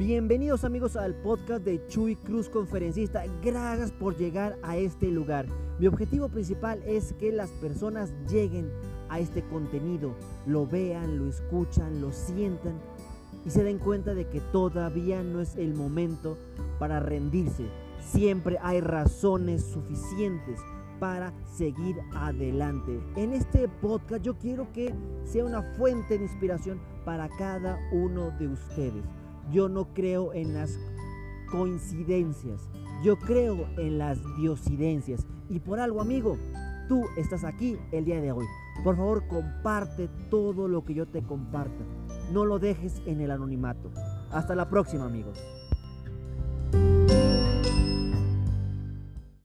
Bienvenidos amigos al podcast de Chuy Cruz Conferencista. Gracias por llegar a este lugar. Mi objetivo principal es que las personas lleguen a este contenido, lo vean, lo escuchan, lo sientan y se den cuenta de que todavía no es el momento para rendirse. Siempre hay razones suficientes para seguir adelante. En este podcast yo quiero que sea una fuente de inspiración para cada uno de ustedes. Yo no creo en las coincidencias, yo creo en las diosidencias. Y por algo, amigo, tú estás aquí el día de hoy. Por favor, comparte todo lo que yo te comparta. No lo dejes en el anonimato. Hasta la próxima, amigos.